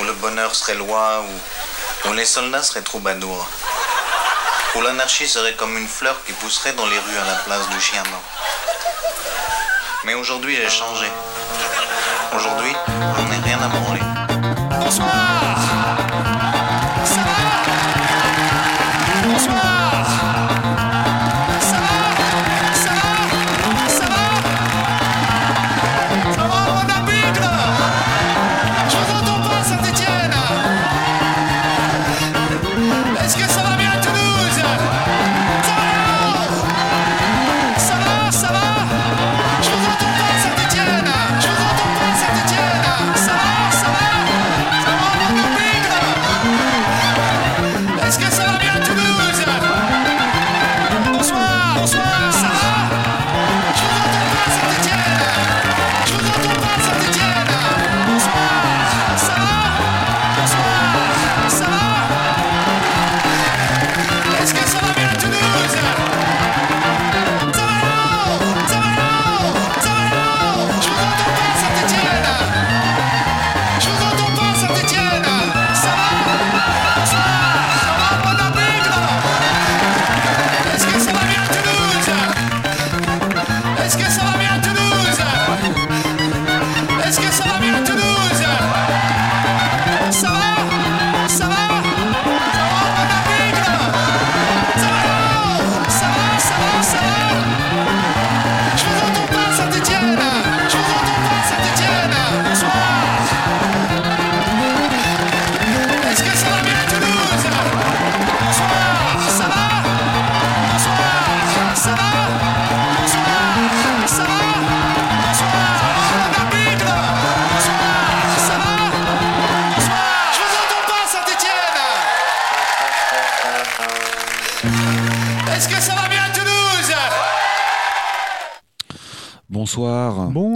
où le bonheur serait loi, où, les soldats seraient troubadours, où l'anarchie serait comme une fleur qui pousserait dans les rues à la place du chien mort. Mais aujourd'hui, j'ai changé. Aujourd'hui, on n'est rien à branler.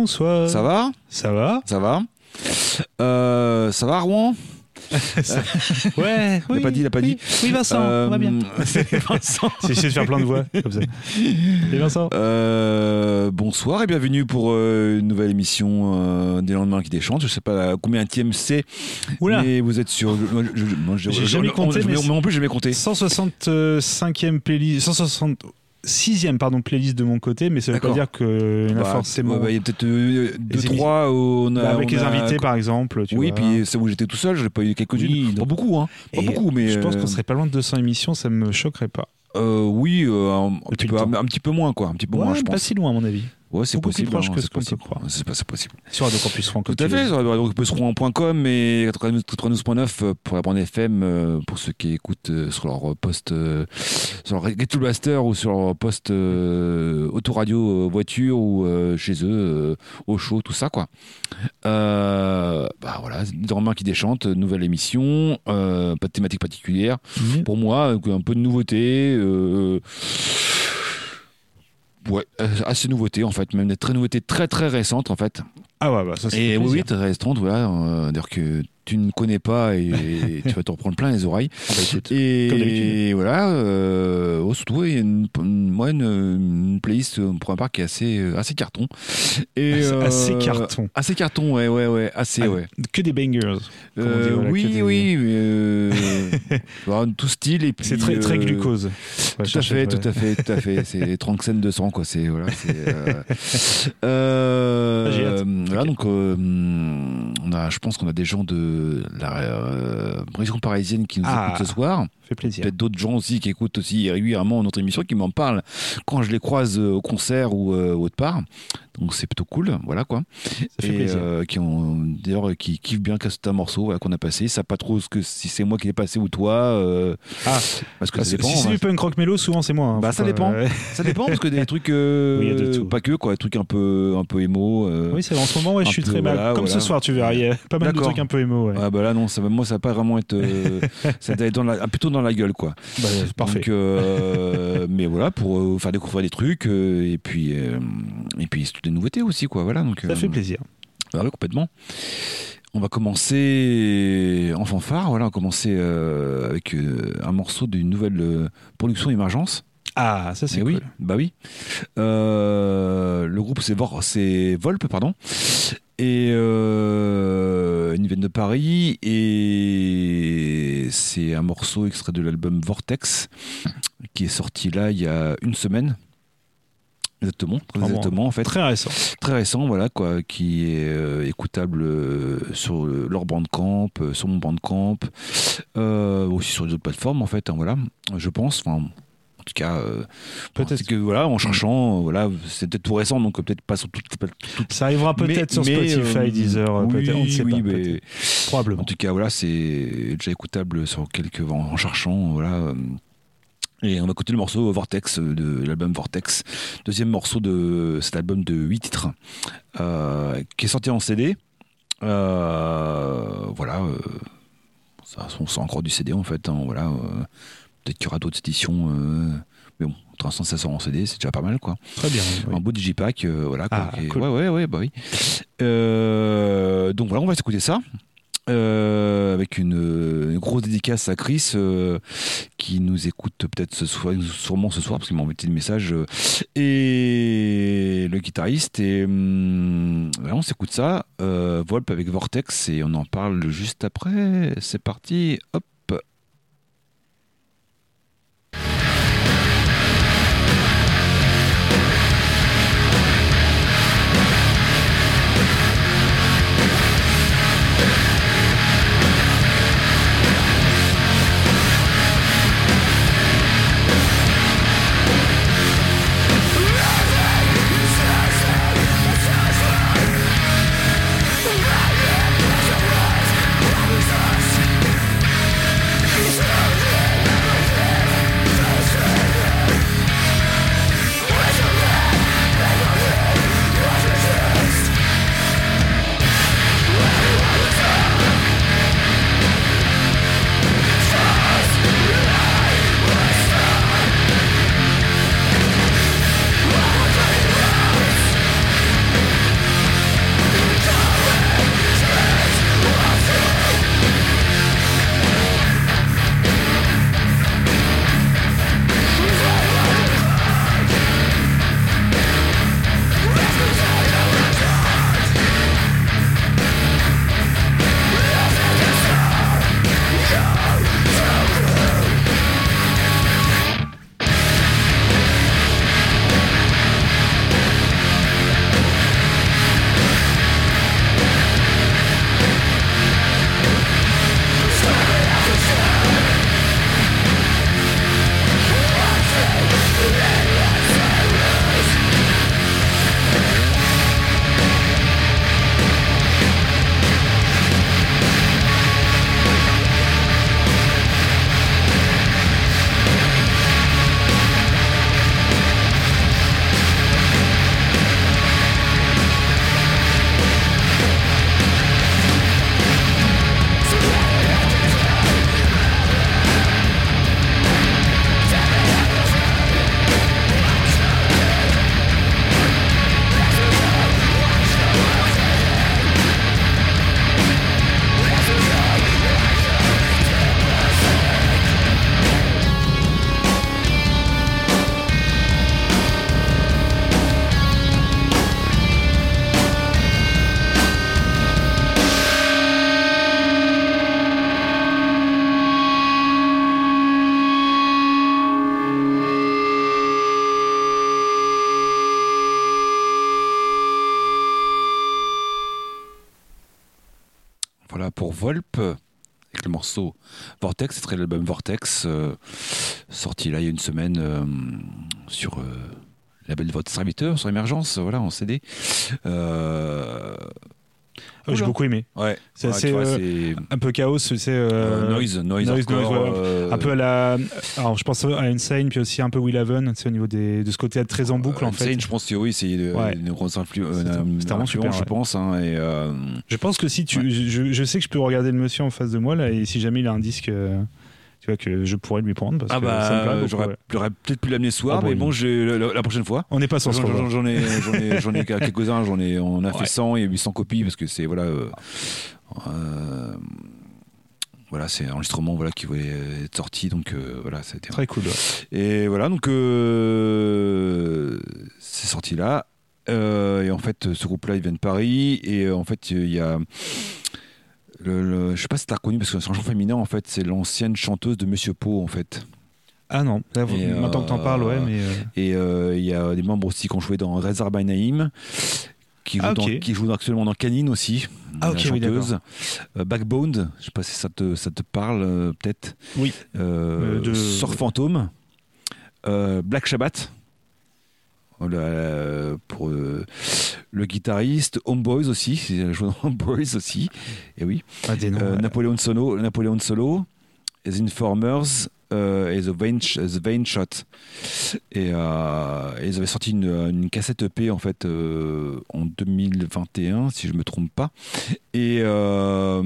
Bonsoir. Bonsoir. Ça va Ça va Ça va Euh, Ça va, Rouen Ouais. Il a pas dit, il a pas oui. dit. Oui, Vincent, on va bien. C'est Vincent. J'ai essayé de faire plein de voix comme ça. Et Vincent Euh, bonsoir et bienvenue pour euh, une nouvelle émission euh, des lendemains qui déchantent. Je sais pas combien tième c'est, Oula. mais vous êtes sur. J'ai jamais compté, mais en plus, j'ai jamais compté. 165e playlist. 166e pardon, playlist de mon côté, mais ça veut pas dire qu'il y en a Bah, forcément. bah, Il y a peut-être euh, deux, trois où on a. Bah, avec on les a- invités, par exemple. Tu Oui, vois. puis c'est où j'étais tout seul, j'ai pas eu quelques-unes. Oui, pas beaucoup, hein. Pas Et beaucoup, mais. Je pense euh, qu'on serait pas loin de 200 émissions, ça me choquerait pas. euh, oui, euh, un, petit peu, temps. un, petit peu moins, quoi. Un petit peu Ouais, moins, je pas pense. si loin, à mon avis. Ouais, c'est beaucoup plus possible. proche hein, que ce qu'on peut possible. croire. C'est pas- c'est possible. Sur Radio Campus Franc. Tout à fait, sur radiocampusrouen.com et 92.9 euh, pour la bande FM euh, pour ceux qui écoutent euh, sur leur poste sur leur Get Blaster ou sur leur poste euh, autoradio voiture ou euh, chez eux au chaud tout ça quoi. Euh, bah voilà, des Romains qui déchantent, nouvelle émission, pas de thématique particulière. Pour moi, un peu de nouveauté. Ouais, euh, assez nouveauté en fait, même des très nouveautés très très récentes en fait. Ah ouais, bah ça c'est. Et oui, oui, très récentes, voilà. euh, D'ailleurs que tu ne connais pas et, tu vas t'en prendre plein les oreilles. Ah bah, Et voilà, euh, oh, surtout, il y a une, une, moi, une, une playlist euh, pour ma part qui est assez, euh, assez carton. Et, Assez- euh, assez carton. Assez carton, ouais, ouais, ouais, assez, Ah, ouais. Que des bangers. dit, Euh, voilà, oui, des- oui, mais, bah, tout style et puis. C'est très, très glucose. tout à fait, tout à fait, tout à fait. C'est Tranxène 200, quoi. C'est voilà. c'est, voilà, donc on a, je pense qu'on a des gens de la euh, région parisienne qui nous Ah. écoutent ce soir. Fait plaisir. Peut-être d'autres gens aussi qui écoutent aussi régulièrement notre émission, qui m'en parlent quand je les croise euh, au concert ou euh, autre part. Donc c'est plutôt cool, voilà quoi. Ça fait Et euh, qui ont d'ailleurs qui kiffent bien un morceau voilà, qu'on a passé. Ça pas trop ce que si c'est moi qui l'ai passé ou toi. euh, Ah, parce que Bah, ça si dépend. c'est hein. du punk rock mélo, souvent c'est moi. hein. Bah, ça dépend. Ça dépend parce que des trucs Oui, il y a de tout. pas que quoi, des trucs un peu un peu émo. Oui, c'est vrai. En ce moment, ouais, je suis peu, très mal. voilà, Comme voilà. ce soir, tu verras. Il y a pas mal de trucs un peu émo. Ouais. Ah bah là non, ça moi ça va pas vraiment être ça va être dans la, ah, plutôt dans la gueule quoi. Bah, c'est parfait. Donc, euh, mais voilà pour euh, faire découvrir des trucs euh, et puis et puis c'est toutes des nouveautés aussi quoi. Voilà donc. Ça fait plaisir. bah complètement. On va commencer en fanfare. Voilà, on va commencer avec un morceau d'une nouvelle production émergence. Ah, ça c'est cool. oui, bah oui. Euh, le groupe c'est Volpe, pardon. Et, euh, ils viennent de Paris et c'est un morceau extrait de l'album Vortex qui est sorti là il y a une semaine. Exactement, très Vraiment exactement en fait. Très récent. Très récent, voilà quoi, qui est euh, écoutable euh, sur le- leur bandcamp, sur mon bandcamp, aussi sur les autres plateformes en fait, hein, voilà, je pense. Enfin, tout cas, euh, Peut-être. que voilà, en cherchant, euh, voilà, c'est peut-être tout récent, donc euh, peut-être pas sur toutes toutes- Ça arrivera peut-être sur Spotify, Deezer, peut-être. On ne sait oui, pas. mais- peut-être. En Probablement. tout cas, voilà, c'est déjà écoutable sur quelques en, en cherchant, voilà. Et on va écouter le morceau Vortex de l'album Vortex, deuxième morceau de cet album de 8 titres, euh, qui est sorti en CD. Euh, voilà, euh, ça, on sort encore du CD en fait. hein, voilà, peut-être qu'il y aura d'autres éditions, euh, mais bon, pour l'instant ça sort en CD, c'est déjà pas mal quoi. Très bien. oui. Un beau digipack, euh, voilà. quoi, Ah, cool. Ouais, ouais, ouais, bah oui. Euh, donc voilà, on va s'écouter ça. Euh, avec une, une grosse dédicace à Chris euh, qui nous écoute peut-être ce soir, sûrement ce soir parce qu'il m'a envoyé des messages euh, et le guitariste et hum, voilà, on s'écoute ça Volp avec Vortex et on en parle juste après c'est parti hop Vortex, c'est très l'album Vortex, euh, sorti là il y a une semaine euh, sur euh, le label de votre serviteur, sur Émergence, voilà, en CD. Euh, Oh, J'ai beaucoup aimé. ouais, C'est ouais, assez, vois, euh, Un peu chaos, c'est euh, euh, noise, noise, noise, hardcore, noise, ouais. euh, un peu à la. Alors, je pense à Insane, puis aussi un peu Will Haven, c'est au niveau des, de ce côté très en boucle, en fait. Insane, je pense que oui, c'est une, Ouais. une grosse influ- C'était- c'était vraiment influence, super, je ouais. pense. hein, et, euh, Je pense que si tu. Je, je sais que je peux regarder le monsieur en face de moi, là, et si jamais il a un disque. Tu vois, que je pourrais lui prendre. Parce ah que ça me bah, beaucoup, j'aurais ouais. j'aurais peut-être pu l'amener ce soir, Ah bon, mais il- bon, j'ai- la, la prochaine fois. On n'est pas sans J'en j'en- j'en ai, j'en ai, j'en ai quelques-uns, j'en ai, on a fait Ouais. 100 et 800 copies parce que c'est voilà, euh, euh, voilà, c'est un enregistrement voilà qui voulait être sorti, donc euh, voilà, c'était. Très cool. ouais. Et voilà, donc c'est sorti là. Et en fait, ce groupe-là, il vient de Paris. Et en fait, il y a Le, le- je sais pas si t'as reconnu parce que c'est un chant féminin en fait, c'est l'ancienne chanteuse de Monsieur Pau en fait. Ah non, là, vous- maintenant que t'en euh, parles, ouais, mais. euh, Et euh, il y a des membres aussi qui ont joué dans Rezar by Naïm, qui jouent, Ah, dans- qui jouent actuellement dans Canine aussi. Ah, ok, oui, chanteuse. Euh, Backbone, je sais pas si ça te, ça te parle euh, peut-être. Oui. Euh, Euh, de- Sort Fantôme. Euh, Black Sabbath. Voilà, pour euh, le guitariste, Homeboys aussi, il a joué dans Homeboys aussi, et oui. ah, des noms. Euh. Napoléon Solo, Napoléon Solo, The Informers euh, et The Vein Shot. Et, euh, et ils avaient sorti une, une cassette EP en fait euh, en 2021, si je me trompe pas. Et, euh,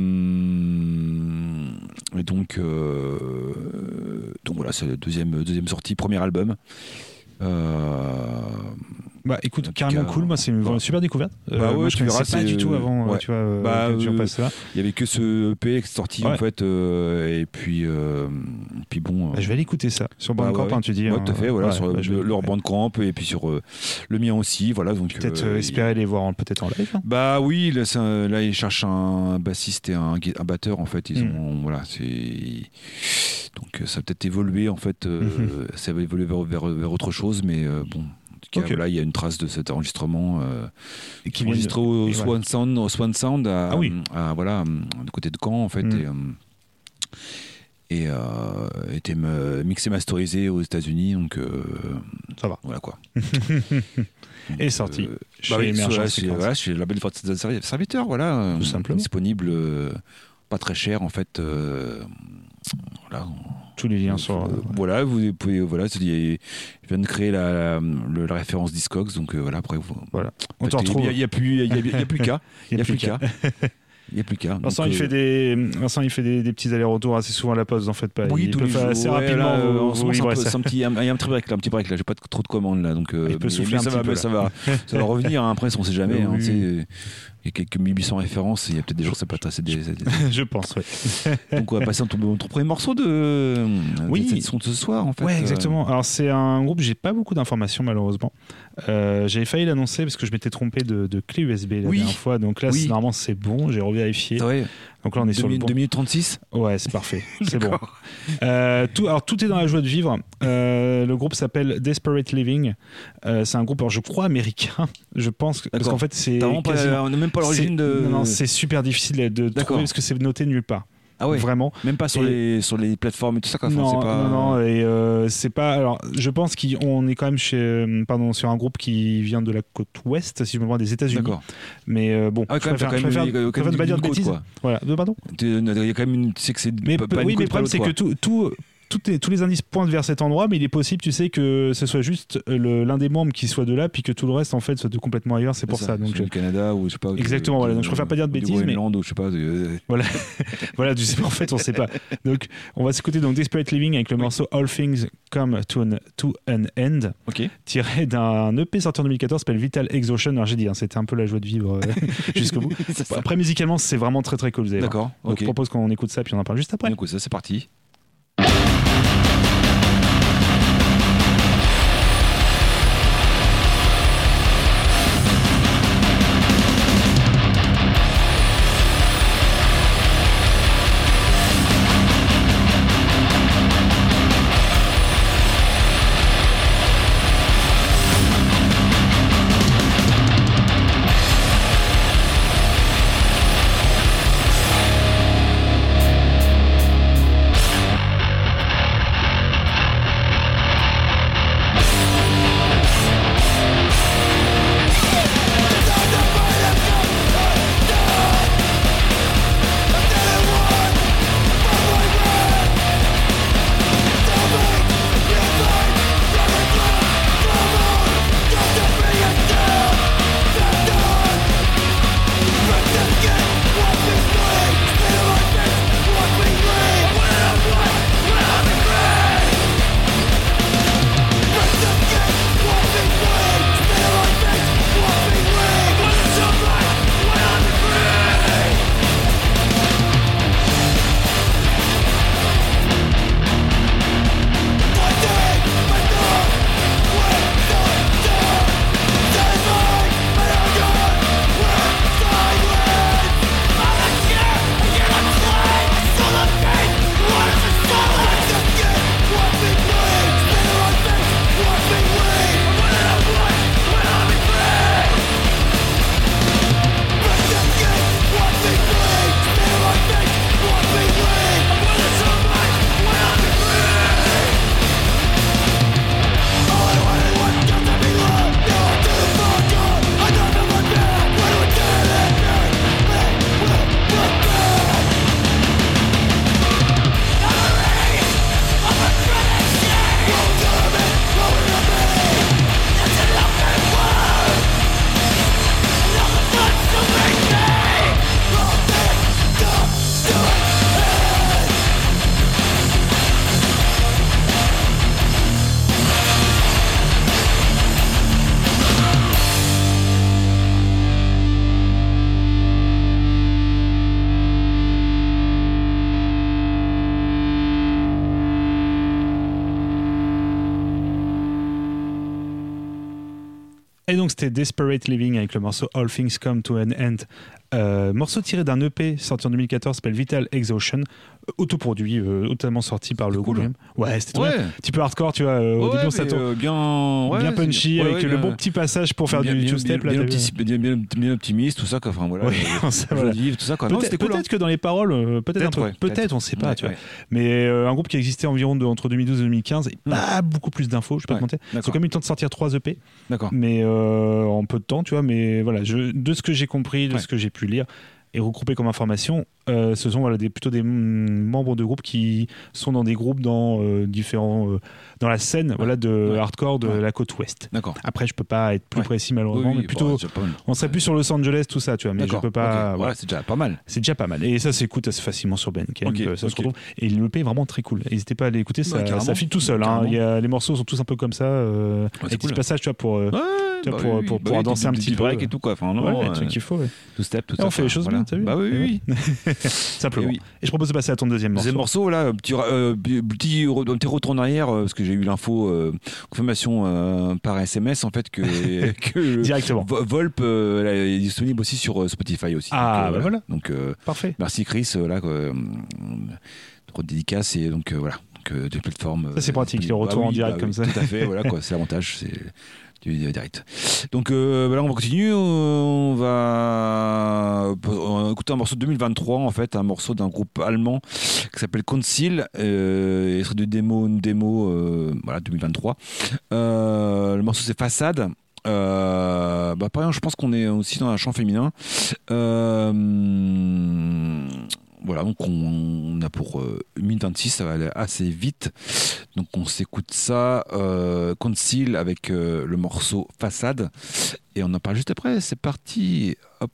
et donc, euh, donc voilà, c'est la deuxième, deuxième sortie, premier album. Euh, Bah écoute, carrément cas, cool, moi c'est une super découverte. Euh, Bah ouais, moi, je connaissais pas du tout avant, euh, ouais. tu vois, Bah, que tu euh, là. Il y avait que ce EP qui est sorti en fait, euh, et puis, puis bon. Bah, je vais aller écouter ça sur Bah, Bandcamp, hein, tu dis. Ouais, hein. tout à fait, voilà, sur bah, le- vais- leur bandcamp et puis sur le mien aussi, voilà. Donc Peut-être espérer les voir en- peut-être en live. hein. Bah oui, là, c'est un- là, ils cherchent un bassiste et un, un batteur en fait. Ils Mm. ont voilà, c'est donc euh, ça a peut-être évolué en fait. euh, Mhm. Ça va évoluer vers, vers, vers autre chose, mais euh, bon. En tout cas, Ok. voilà, il y a une trace de cet enregistrement euh, Et qui enregistré au Swan Sound, au Swan Sound à, Ah oui. à- voilà, de côté de Caen en fait. Mm. Et, euh, et euh, était mixé masterisé aux États-Unis donc euh, Ça va. voilà quoi Et sorti. euh, Chez bah oui, voilà, Records. chez, voilà, chez la belle force de servi- serviteur, voilà. euh, Tout simplement. Disponible, euh, pas très cher en fait. Euh, voilà. Tous les liens. Euh, euh, voilà, vous pouvez, voilà, je viens de créer la, la, la référence Discogs, donc euh, voilà, après vous. Voilà. On Faites- te retrouve. Il n'y a, plus, il y a, plus qu'à. Il n'y a plus qu'à. Il n'y a plus qu'à. Vincent, il euh, fait des, Vincent, il fait des, des petits allers-retours assez souvent à la pause, en fait. Pas. Oui, il tous peut les faire jours. assez Ouais, rapidement. là, vous- en ce moment, c'est un un petit, il y a un petit break là, un petit break là. J'ai pas trop de commandes là, donc. euh, Il peut mais- souffler un ça petit va, peu, là. ça va, ça va revenir. hein, après, on sait jamais. hein, il y a quelques 1800 références. Il y a peut-être des jours ça peut être assez. des- Je pense, ouais. Donc on va passer à ton, ton premier morceau de, Oui. de cette édition de ce soir en fait. Ouais, Euh, exactement. Alors, c'est un groupe, j'ai pas beaucoup d'informations, malheureusement. Euh, J'avais failli l'annoncer parce que je m'étais trompé de, de clé USB la Oui. dernière fois. Donc là, Oui. normalement, c'est bon. J'ai revérifié. ouais, Donc là, on est sur 2 le bon. 2 minutes 36 Ouais, c'est parfait. C'est bon. Euh, tout, alors tout est dans la joie de vivre. Euh, le groupe s'appelle Desperate Living. Euh, c'est un groupe, alors, je crois américain. Je pense que- parce qu'en fait c'est On n'a même pas l'origine de. Non, non, c'est super difficile de trouver parce que c'est noté nulle part. Ah ouais. Vraiment. Même pas sur Et- les sur les plateformes et tout ça. Quoi. Enfin, non, c'est pas... non, non, et euh, c'est pas. Alors, je pense qu'on est quand même chez, euh, pardon, sur un groupe qui vient de la côte ouest, si je me trompe, des États-Unis. D'accord. Mais euh, bon, Ah je préfère, je préfère- je préfère ne pas dire de bêtises. quoi. Voilà, pardon. Il y a quand même une. Sais que c'est Mais pas, oui, mais le problème, c'est que tout, tous les indices pointent vers cet endroit, mais il est possible, tu sais, que ce soit juste euh, l'un des membres qui soit de là, puis que tout le reste, en fait, soit de complètement ailleurs. C'est pour ça. Donc, Sur le Canada ou je sais pas. du- Exactement, voilà. Donc, je préfère pas dire de du bêtises, mais- ou je sais pas. de- voilà, tu sais, en fait, on sait pas. Donc, on va s'écouter donc Desperate Living avec le morceau All Things Come to an, to an End, tiré d'un EP sorti en 2014, s'appelle Vital Exhaustion. Alors, j'ai dit, hein, c'était un peu la joie de vivre euh, jusqu'au bout. Ça. Après, musicalement, c'est vraiment très très cool. D'accord. Donc, Ok. je propose qu'on écoute ça, puis on en parle juste après. Donc ça c'est parti. Avec le morceau All Things Come to an End. Euh, morceau tiré d'un EP sorti en 2014 s'appelle Vital Exhaustion, autoproduit, euh, totalement sorti par le cool, groupe. hein. lui-même. Ouais, c'était Ouais. Un petit peu hardcore, tu vois. euh, au Ouais, début, on mais, s'attend. euh, bien, ouais, bien c'est- punchy avec le bon petit passage pour faire bien, du two-step. bien, bien, bien, optimiste, tout ça, quoi. Enfin, voilà. Ça, voilà. tout ça, Peut-être cool. hein. peut-être que dans les paroles, peut-être un Peut-être, peu. on sait pas, tu vois. Mais un groupe qui existait environ de, entre 2012 et 2015, et pas beaucoup plus d'infos, je peux te mentir. Ils ont quand même eu le temps de sortir 3 EP, D'accord. mais en peu de temps, tu vois. Mais voilà, de ce que j'ai compris, de ce que j'ai pu lire et regroupé comme information, euh, ce sont voilà, des, plutôt des mm, membres de groupes qui sont dans des groupes dans euh, différents euh, dans la scène voilà de Ouais. hardcore de Ouais. la côte ouest. D'accord. Après, je peux pas être plus précis malheureusement, oui, mais plutôt on serait plus sur Los Angeles tout ça, tu vois. Mais je peux pas. voilà. C'est déjà pas mal. C'est déjà pas mal. Et ça s'écoute assez facilement sur Bandcamp. Ok, euh, ça se ok. retrouve. Et le est vraiment très cool. N'hésitez pas à aller écouter, ça, Bah, carrément. ça file tout seul. hein. Il y a, les morceaux sont tous un peu comme ça. Euh, des cool. petits passages, tu vois, pour, tu vois, bah pour, oui, pour bah danser un petit breaks et tout, quoi. Enfin, non, Ouais, truc qu'il faut, tout step, tout ça. on fait les choses bien, t'as vu Bah oui, oui. Simplement. Eh oui. Et je propose de passer à ton deuxième morceau. Deuxième morceau, là, petit, euh, petit, petit retour en arrière, euh, parce que j'ai eu l'info, euh, confirmation euh, par SMS, en fait, que, que Directement. Vo- Volp là, est disponible aussi sur Spotify aussi. Ah, Donc, bah voilà. Donc, Parfait. merci Chris, là, trop de dédicace, et donc, voilà. Donc, des plateformes. Ça, c'est pratique, les bah retours en oui, direct bah comme ça. Tout à fait, voilà, quoi, c'est l'avantage, c'est direct. Donc, euh, voilà, on va continuer, on va on va écouter un morceau de 2023, en fait, un morceau d'un groupe allemand qui s'appelle Concil, euh, serait de démo, une démo, euh, voilà, 2023. Euh, le morceau c'est Façade. Euh, bah pareil, je pense qu'on est aussi dans un chant féminin. Euh, voilà, donc on, a pour euh, 1 minute 26, ça va aller assez vite. Donc on s'écoute ça, euh, Concile avec euh, le morceau Façade. Et on en parle juste après, c'est parti. Hop.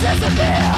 disappear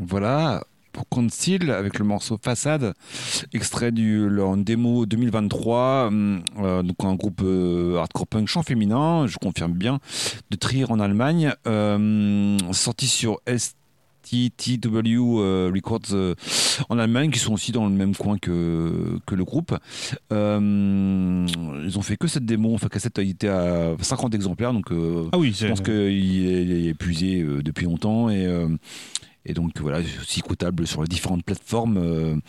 Voilà, pour Concile avec le morceau Façade, extrait du leur démo 2023, hum, euh, donc un groupe euh, hardcore punk chant féminin, je confirme bien, de Trier en Allemagne, euh, sorti sur STTW euh, Records euh, en Allemagne, qui sont aussi dans le même coin que, que le groupe. Euh, ils ont fait que cette démo, enfin cassette a été à 50 exemplaires, donc euh, Ah oui, je pense qu'il est, est épuisé depuis longtemps et, euh, et donc voilà, aussi écoutable sur les différentes plateformes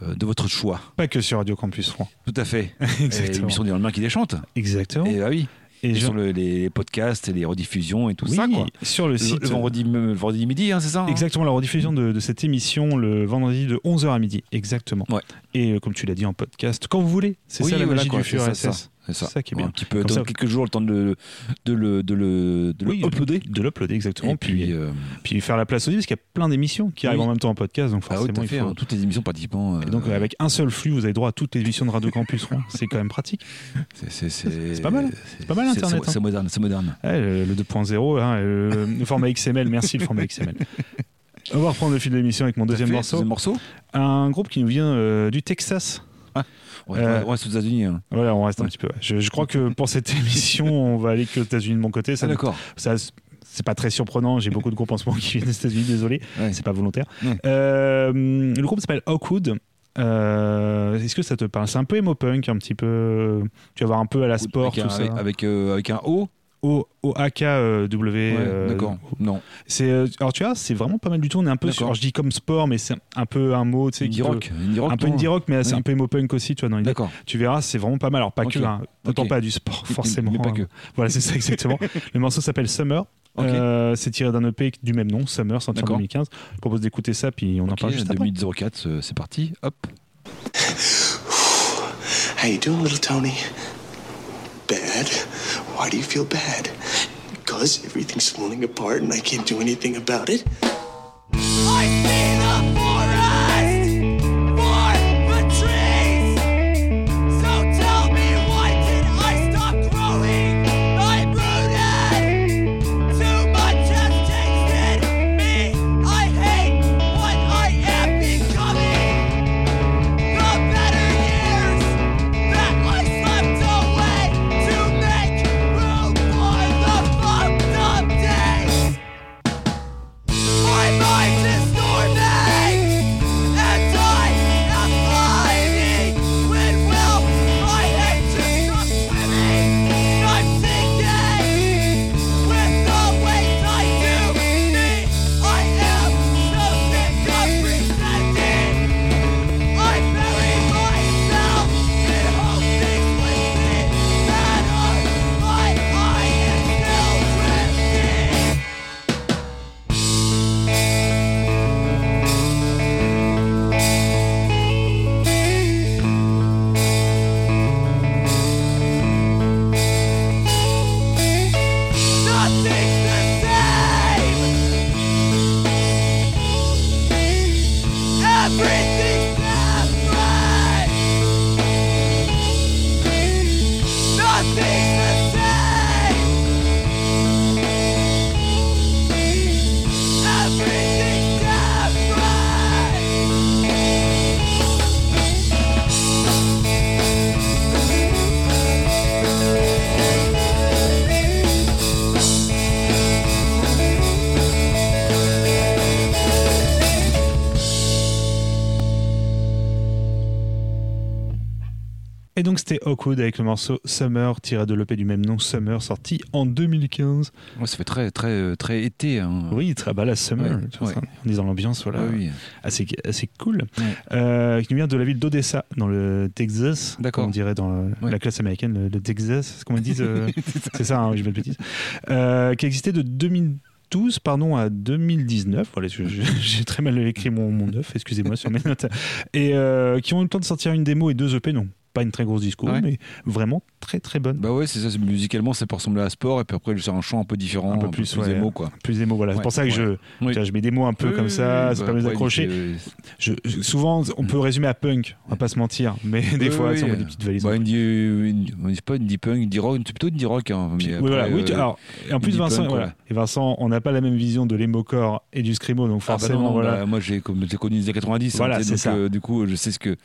de votre choix. pas que sur Radio Campus Rouen. Tout à fait. Exactement. L'émission du lendemain qui déchante. Exactement. Et bah oui. Et sur le- les podcasts et les rediffusions et tout oui, ça quoi. sur le site. le vendredi, le vendredi midi, hein, c'est ça hein? Exactement, la rediffusion de, de cette émission le vendredi de 11h à midi. Exactement. Ouais. Et euh, comme tu l'as dit en podcast, quand vous voulez. C'est Oui, ça la voilà, magie quoi, du c'est ça, qui est bien. Un petit peu, ça- quelques jours, le temps de le, de le, de le, de le Oui, uploader. De l'uploader, exactement. Et puis, puis, euh, puis faire la place aussi, parce qu'il y a plein d'émissions qui Oui. arrivent en même temps en podcast. Donc ah oui, forcément, tout à il fait, faut. hein, toutes les émissions pratiquement. Et donc, euh, avec un seul flux, vous avez droit à toutes les émissions de Radio Campus Rouen. C'est quand même pratique. c'est- C'est pas mal. C'est pas mal, Internet, C'est hein. moderne, moderne. Ouais, le, le 2.0, hein, le, format XML. Merci, le format XML. On va reprendre le fil de l'émission avec mon deuxième morceau. Deuxième morceau. Un groupe qui nous vient euh, du Texas. Ouais, Euh, on reste aux États-Unis. hein. Voilà, on reste un Ouais. petit peu. ouais. Je, je crois que pour cette émission, on va aller que aux États-Unis de mon côté. Ça, Ah, d'accord. ça, c'est pas très surprenant. J'ai beaucoup de groupes en ce moment qui viennent des États-Unis, désolé, Ouais. c'est pas volontaire. Ouais. Euh, le groupe s'appelle Hawkwood. Euh, Est-ce que ça te parle? C'est un peu emo punk, un petit peu. Tu vas voir un peu à la sport, avec, tout un, ça. avec, avec, euh, avec un O. O, O A K euh. Ouais, euh, D'accord. Non. C'est euh, alors tu vois, c'est vraiment pas mal du tout. On est un peu sur, alors, je dis comme sport, mais c'est un peu un mot, tu sais, Indie peut- rock. Indie rock. un peu indie rock, mais c'est un peu emo punk aussi, tu vois. D'accord. Tu verras, c'est vraiment pas mal. Alors pas que, hein, autant Ok. pas du sport forcément. mais pas hein. que. Voilà, c'est ça exactement. le morceau s'appelle Summer. Euh, c'est tiré d'un EP du même nom, Summer, sorti en D'accord. 2015. Je propose d'écouter ça, puis on en parle juste après. 2004, euh, c'est parti. Hop. How you doing, little Tony? Bad? Why do you feel bad? Because everything's falling apart and I can't do anything about it? Et donc c'était Hawkwood avec le morceau Summer, tiré de l'EP du même nom, Summer, sorti en 2015. Ouais, ça fait très, très, euh, très été. hein. Oui, très bas la Summer. Ouais, ouais. est dans l'ambiance, voilà, oui. assez, assez cool. Euh, qui vient de la ville d'Odessa, dans le Texas. D'accord. On dirait dans le- la classe américaine, le, le Texas, c'est comme ils disent. euh, c'est ça, hein, je vais pas de bêtises. Euh, qui a existé de 2012 pardon, à 2019. Voilà, j'ai très mal écrit mon, mon œuf, excusez-moi sur mes notes. Et euh, qui ont eu le temps de sortir une démo et deux EP, non pas une très grosse disco, Ouais. mais vraiment très très bonne. Bah ouais, c'est ça. Musicalement, ça peut ressembler à sport. Et puis après, c'est un chant un peu différent. Un peu plus, ouais. émo, quoi. Plus mots, voilà. c'est pour ça que je, Oui. je mets des mots un peu Oui, comme ça, oui, ça bah, permet d'accrocher. Je- je- souvent, on peut résumer à punk, on va pas se mentir, mais des fois, ça, on met des petites valises. Bah, indie, indie- on dit pas indie punk, indie rock, plutôt indie rock. Hein, mais Oui, après, voilà. euh, alors, et en plus, Vincent, punk, voilà. voilà. Et Vincent, on n'a pas la même vision de l'emo-core et du screamo, donc ah bah forcément, non, non, voilà. bah, moi, j'ai connu les années 90. Voilà, hein, sais, c'est donc, ça. euh, du coup, je sais ce que.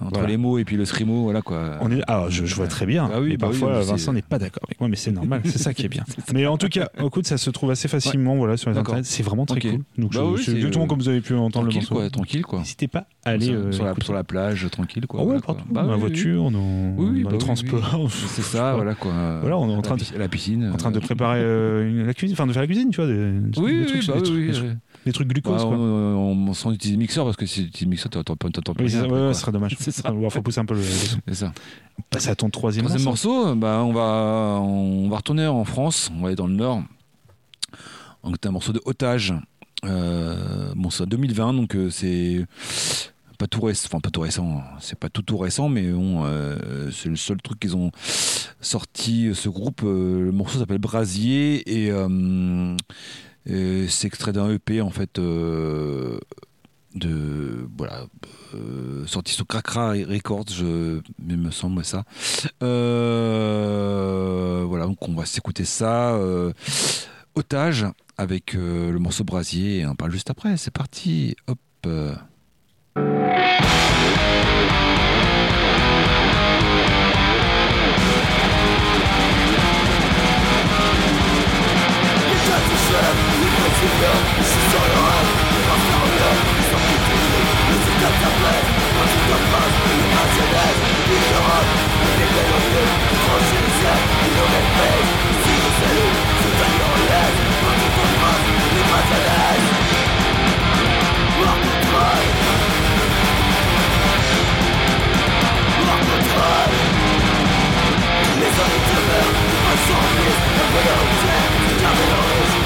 Entre Voilà. les mots et puis le scrimo, voilà quoi. On est, alors, je, je vois très bien. Ah oui, mais bah oui, parfois, Vincent n'est pas d'accord avec moi, mais c'est normal. C'est ça qui est bien. mais en tout cas, coup, ça se trouve assez facilement, voilà, sur les D'accord. internet. C'est vraiment très cool. Donc, Bah je- oui, exactement euh, comme vous avez pu entendre le morceau. quoi, tranquille, quoi. N'hésitez pas à aller sur, euh, sur la, écouter. sur la plage, tranquille, quoi. Ah ouais, voilà, partout. quoi. Bah dans la oui, oui. voiture, dans, Oui, oui, bah les oui, transports. oui. C'est ça, voilà quoi. Voilà, on est en train de- la piscine. en train de euh, préparer euh, la cuisine, enfin de faire la cuisine, tu vois, des, des Oui, trucs, oui, des, trucs, glucose, Bah, quoi. on, on, sans utiliser le mixeur parce que si tu utilises mixeur, t'entends pas Oui, ça, ouais, ouais, ce serait dommage. C'est ça. Il va faut pousser un peu le. C'est ça. Passer à ton troisième, Troisième morceau. bah, on, va, on va retourner en France, on va aller dans le Nord. Donc, c'est un morceau de Otage. Euh, bon, c'est en 2020, donc euh, c'est pas tout récent, enfin pas tout récent, c'est pas tout tout récent, mais bon, euh, c'est le seul truc qu'ils ont sorti, ce groupe. euh, le morceau s'appelle Brasier et, euh, et c'est extrait d'un EP en fait. euh, de voilà euh, sorti sur Cracra Records je il me semble ça euh, voilà donc on va s'écouter ça otage avec le morceau brasier et on parle juste après c'est parti hop Listen to them, my song is a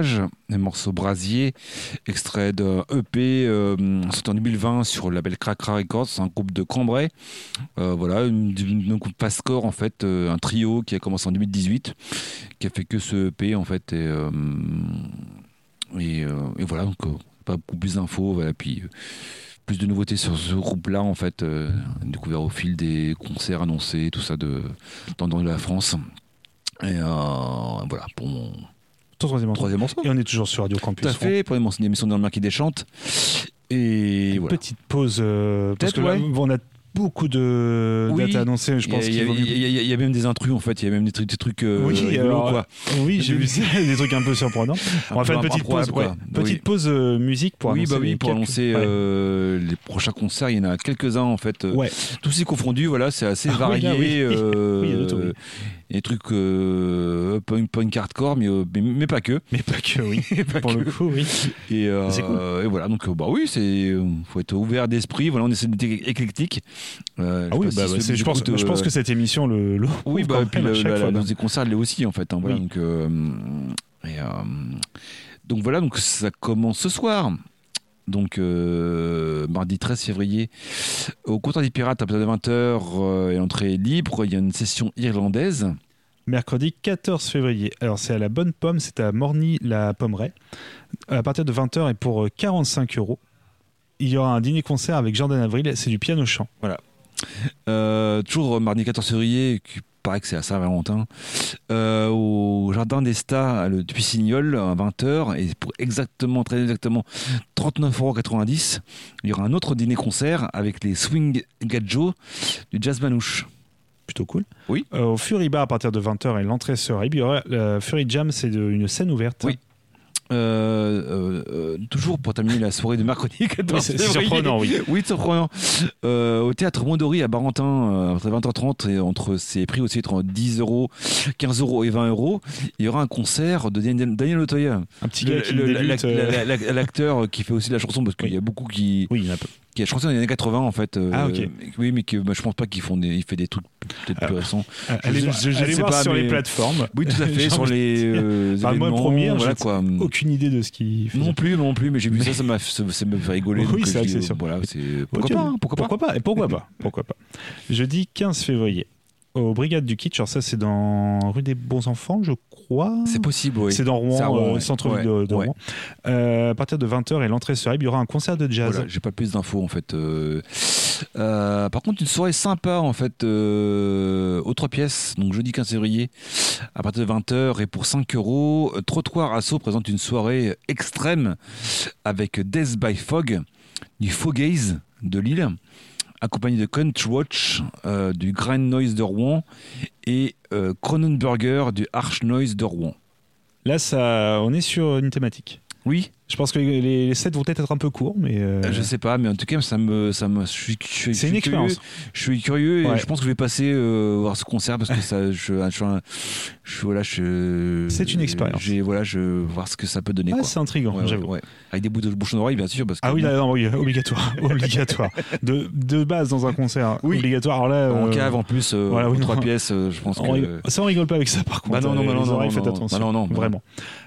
Otage, un morceau brasier, extrait d'un EP euh, en 2020 sur le label Cracra Records, un groupe de Cambrai. Euh, voilà, une, une, un groupe en fait, euh, un trio qui a commencé en 2018, qui a fait que ce EP en fait. Et, euh, euh, voilà, donc pas beaucoup plus d'infos. Puis plus de nouveautés sur ce groupe-là en fait, découvert au fil des concerts annoncés, tout ça de dans, dans la France. Et voilà pour mon Ton troisième morceau. troisième morceau. Et on est toujours sur Radio Campus. Tout à fait, pour une émission de qui déchante. Et voilà. Petite pause, euh, parce que là, ouais. on a beaucoup de Oui. dates annoncées. Je pense il y qu'il mieux- y a- il y a même des intrus en fait, il y a même des trucs, des trucs euh, Oui, alors, quoi. Oui, j'ai vu ça, des trucs un peu surprenants. On va faire une petite pause, quoi. petite Oui. pause euh, musique pour oui, annoncer bah oui, les pour quelques- annoncer Ouais. euh, les prochains concerts, il y en a quelques-uns en fait, euh, Ouais. tous y confondus, voilà, c'est assez Ah oui, varié. là, oui. euh, Des trucs euh, punk, punk hardcore, mais, euh, mais, mais pas que. Mais pas que, oui. Pas pour que. le coup, oui. Et, euh, cool. et voilà, donc euh, bah oui, c'est euh, faut être ouvert d'esprit. Voilà, on essaie d'être éclectique. Euh, Ah oui, bah, si bah, je, pense, écoutent, je pense que cette émission le. le Oui, bah, puis la, la, là. des concerts l'est aussi en fait. hein, voilà, Oui. donc, et, donc voilà, donc ça commence ce soir. Donc euh, mardi 13 février au comptoir des pirates à partir de 20h et entrée libre, il y a une session irlandaise. Mercredi 14 février. Alors, c'est à la Bonne Pomme, c'est à Morny-la-Pommeraye. À partir de 20h et pour euh, 45 euros. Il y aura un dîner-concert avec Jordan Avril, c'est du piano-chant. Euh, toujours euh, mardi 14 février, paraît que c'est à Saint-Valentin, euh, au Jardin des Stas, le Puissignol, à 20h, et pour exactement, très exactement 39,90€, il y aura un autre dîner-concert avec les Swing Gadjo du Jazz Manouche. Plutôt cool. Oui. Euh, au Fury Bar à partir de 20h et l'entrée sera libre. Euh, Fury Jam, c'est de- une scène ouverte. Oui. Euh, euh, toujours pour terminer la soirée de mercredi 14 Oui, c'est surprenant, oui. Oui, surprenant. Euh, au théâtre Mondori à Barentin, entre 20h30 et entre ces prix aussi entre 10 euros, 15 euros et 20 euros, il y aura un concert de Daniel, Daniel. Un petit gars L'acteur qui fait aussi la chanson, parce qu'il Oui. y a beaucoup qui, Oui, il y en a peu. Qui a chanté dans les années 80 en fait. euh, Ah, ok. Oui, mais que, bah, je pense pas qu'il font des, il fait des trucs peut-être plus récents. Euh, Allez, je- je- je allez sais voir pas, sur les plateformes. Oui, tout à fait, sur les euh, Enfin, moi, premier, voilà quoi. aucune idée de ce qu'il fait. Non plus, non plus, mais j'ai vu ça, ça m'a fait rigoler. Oui, c'est je vrai dis, que c'est sûr. Voilà, pourquoi Ok, pas, pourquoi, pourquoi pas Et pourquoi pas Pourquoi pas Jeudi 15 février, aux Brigades du Kitsch. Alors ça, c'est dans rue des Bons Enfants, je C'est possible, oui. C'est dans Rouen, euh, ouais. centre-ville Ouais, de, de ouais. Rouen. Euh, à partir de 20h et l'entrée sera libre, il y aura un concert de jazz. Voilà, j'ai pas plus d'infos en fait. Euh, euh, par contre, une soirée sympa en fait aux trois pièces, donc jeudi 15 février à partir de 20h et pour 5 euros. Trottoir Asso présente une soirée extrême avec Death by Fog, du Fogaze de Lille, accompagné de Country Watch, euh, du Grand Noise de Rouen et euh, Cronenberger du Arch Noise de Rouen. Là, ça, on est sur une thématique. Oui, Je pense que les, les sets vont peut-être être un peu courts, mais euh, je sais pas, mais en tout cas, ça me, ça me, je suis, je c'est une expérience. Je suis curieux et Ouais. je pense que je vais passer euh, voir ce concert parce que ça, je, je, suis un- je- voilà, je. C'est une expérience. J'ai, voilà, je voir ce que ça peut donner. Ah, c'est intriguant, Ouais, j'avoue. ouais. Avec des bouts de d'oreille, bien sûr, parce que. Ah oui, là, non, oui, obligatoire, obligatoire. De, de base dans un concert, Oui. obligatoire. Alors là, en euh, cave en plus, euh, voilà, oui, trois pièces, euh, je pense on que. ça on rigole pas avec ça par contre. Bah non, non, Euh, bah non, non, oreilles, non, faites attention. bah non, non, bah vraiment.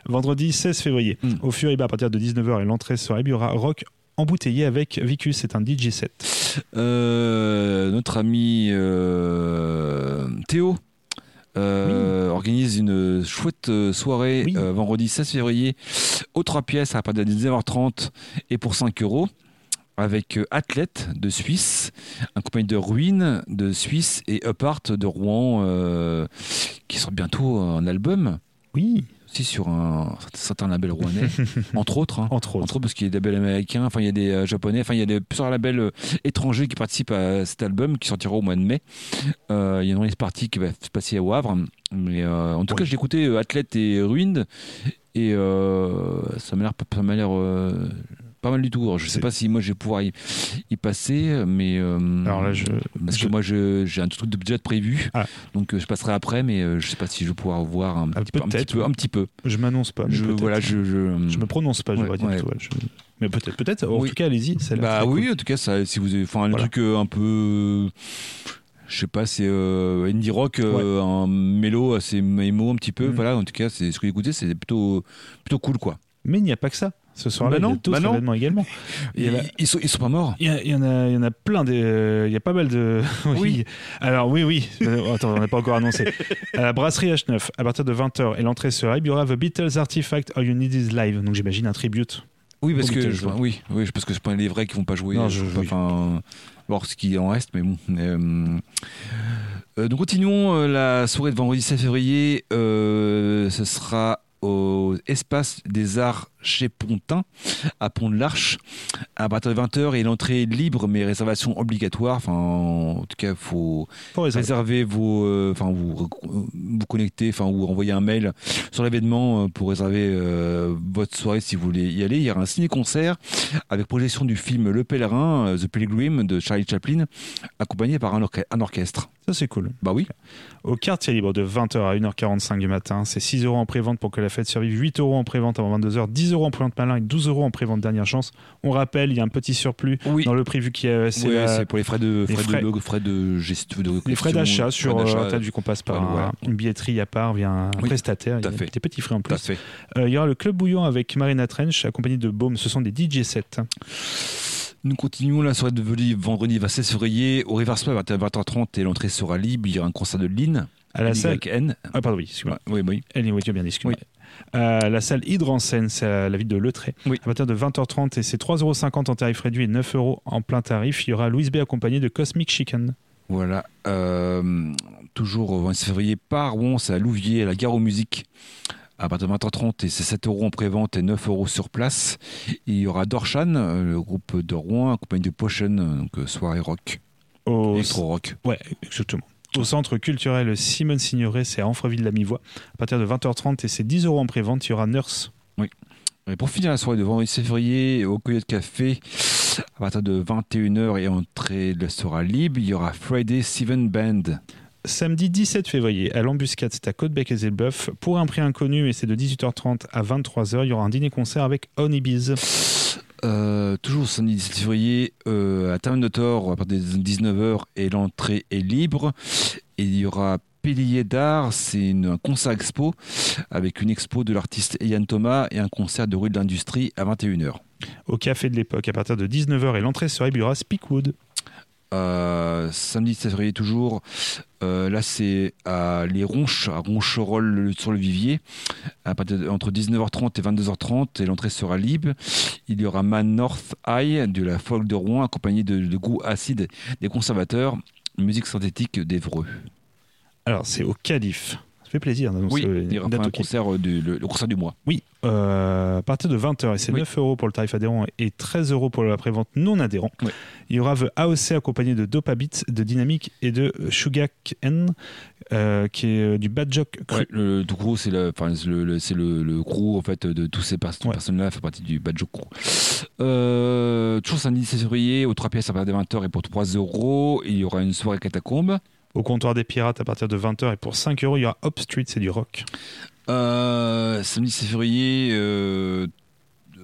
Vendredi 16 février, Hmm. au Fury Bar à partir de 19h et l'entrée sera il y aura rock embouteillé avec Vicus, c'est un DJ set. Euh, notre ami euh, Théo euh, organise une chouette euh, soirée Oui. euh, vendredi 16 février aux trois pièces à partir de 19h30 et pour 5 euros avec Athlète de Suisse, accompagné de Ruine de Suisse et Upart de Rouen euh, qui sort bientôt un album. Oui, sur un certain label rouennais entre autres hein. entre autres. Entre autres parce qu'il y a des labels américains, enfin il y a des euh, japonais, enfin il y a des, plusieurs labels euh, étrangers qui participent à cet album qui sortira au mois de mai. Euh, il y a une release party qui va se passer au Havre. Mais en tout cas, j'ai écouté Athlète et Ruined et ça m'a l'air ça m'a l'air pas mal du tout. Alors, je sais pas si moi je vais pouvoir y, y passer, mais euh, Alors là, je, parce je- que moi je- j'ai un truc de budget prévu, Ah. donc euh, je passerai après, mais euh, je sais pas si je vais pouvoir voir un, Ah, petit, peu, un petit peu, un petit peu. je m'annonce pas. Je, voilà, je, je, Je me prononce pas, je Ouais, dire ouais. je- Mais peut-être, peut-être. En tout cas, allez-y. Bah oui, cool. en tout cas, ça, si vous avez, enfin, le Voilà. truc euh, un peu, je Je sais pas, c'est euh, indie rock, euh, un mélo assez émo un petit peu. Mm. Voilà, en tout cas, c'est ce que j'ai écouté, c'est plutôt, plutôt cool quoi. Mais il n'y a pas que ça. Ce soir-là, Bah il y a non, bah non. également. Il y Ils, a- ils sont, ils sont pas morts. Il y, a- il y en a, il y en a plein. Des, euh, il y a pas mal de. oui. Oui. Alors oui, oui. Euh, Attends, on n'a pas encore annoncé. À la brasserie H9, à partir de 20h et l'entrée sera, il y aura The Beatles Artifact All You Need Is Live. Donc j'imagine un tribute. Oui, parce que Beatles, je, ouais. oui, oui, parce que je prends les vrais qui vont pas jouer. Non, je pas, oui. Enfin, voir ce qui en reste, mais bon. Euh, euh, donc continuons euh, la soirée de vendredi 7 février. euh, ce sera au Espace des Arts chez Pontin, à Pont de l'Arche, à partir de 20h et l'entrée libre mais réservation obligatoire. Enfin, en tout cas, il faut Pour réserver. réserver vos, euh, enfin vous vous connecter, enfin ou envoyer un mail sur l'événement euh, pour réserver euh, votre soirée si vous voulez y aller. Il y aura un ciné-concert avec projection du film Le Pèlerin, The Pilgrim de Charlie Chaplin, accompagné par un orchestre. Ça, c'est cool. Bah oui. Au quartier libre de 20h à 1h45 du matin, c'est 6 euros en prévente pour que la fête survive, 8 euros en prévente avant 22h, 10 euros en prévente malin et 12 euros en prévente dernière chance. On rappelle, il y a un petit surplus Oui. dans le prix vu qu'il y a c'est Ouais, la- c'est pour les frais de les frais, de log- frais de gest- de les frais d'achat sur t'as vu qu'on passe par voilà. un- une billetterie à part via un Oui, prestataire. Il y a fait. des petits frais en plus. fait. Euh, il y aura le club bouillon avec Marina Trench accompagné de Baume. Ce sont des DJ sets. Nous continuons la soirée de vendredi- vendredi 26 février au River Spa à 20h30 et l'entrée sera libre. Il y aura un concert de Lynn. À la salle. N. Ah pardon oui. excuse-moi. Oui, oui. Anyway, tu as bien dit, excuse-moi. Euh, la salle Hydre en scène, c'est à la ville de Letré. Oui. À partir de 20h30 et c'est 3,50€ en tarif réduit et 9 euros en plein tarif. Il y aura Louise B accompagné de Cosmic Chicken. Voilà. Euh, toujours au 26 février par Rouen, c'est à Louviers, à la gare aux musiques. À partir de 20h30 et c'est 7 euros en prévente et 9 euros sur place. Il y aura Dorshan, euh, le groupe de Rouen, accompagné de Potion, euh, donc euh, soirée rock, Au... électro rock. Ouais, exactement. Au centre culturel Simone Signoret, c'est à Anfreville-la-Mi-Voix. À partir de 20h30 et c'est 10 euros en prévente. Il y aura Nurse. Et pour finir la soirée de vendredi 6 février au Coyote Café, à partir de 21h et entrée le sera libre, il y aura Friday Seven Band. Samedi 17 février, à l'embuscade, c'est à Côte-Bec et Zébeuf. Pour un prix inconnu, et c'est de 18h30 à 23h, il y aura un dîner-concert avec Honeybees. Euh, toujours samedi 17 février euh, à Thor à partir de 19h et l'entrée est libre. Il y aura Pélier d'art, c'est un concert expo avec une expo de l'artiste Ian Thomas et un concert de rue de l'industrie à 21h. Au café de l'époque, à partir de 19h, et l'entrée sera aura Speakwood. Euh, samedi 17 février toujours, euh, là c'est à les Ronches, à Roncherolles le- sur le Vivier, à partir de- entre 19h30 et 22h30 et l'entrée sera libre. Il y aura Man North Eye de la folk de Rouen accompagné de, de goût acide des conservateurs, musique synthétique d'Evreux. Alors, c'est au Calife. Ça fait plaisir d'annoncer Oui, une il y aura date un au Calife. concert du, le, le concert du mois. Oui, euh, à partir de 20h, et c'est Oui. 9 euros pour le tarif adhérent et 13 euros pour la prévente non adhérent. Oui. Il y aura The AOC accompagné de Dopabits, de Dynamic et de Shugak N, euh, qui est euh, du Bad Jock Crew. Ouais, le tout crew, c'est le, enfin, c'est le, le- crew en fait de tous ces pers- Ouais. personnes-là, fait partie du Badjo Crew. Euh, toujours samedi 16 février, aux 3 pièces à partir de 20h et pour 3 euros, il y aura une soirée catacombe. Au comptoir des pirates à partir de 20h et pour 5 euros, il y aura Hop Street, c'est du rock. Euh, samedi 16 février, euh,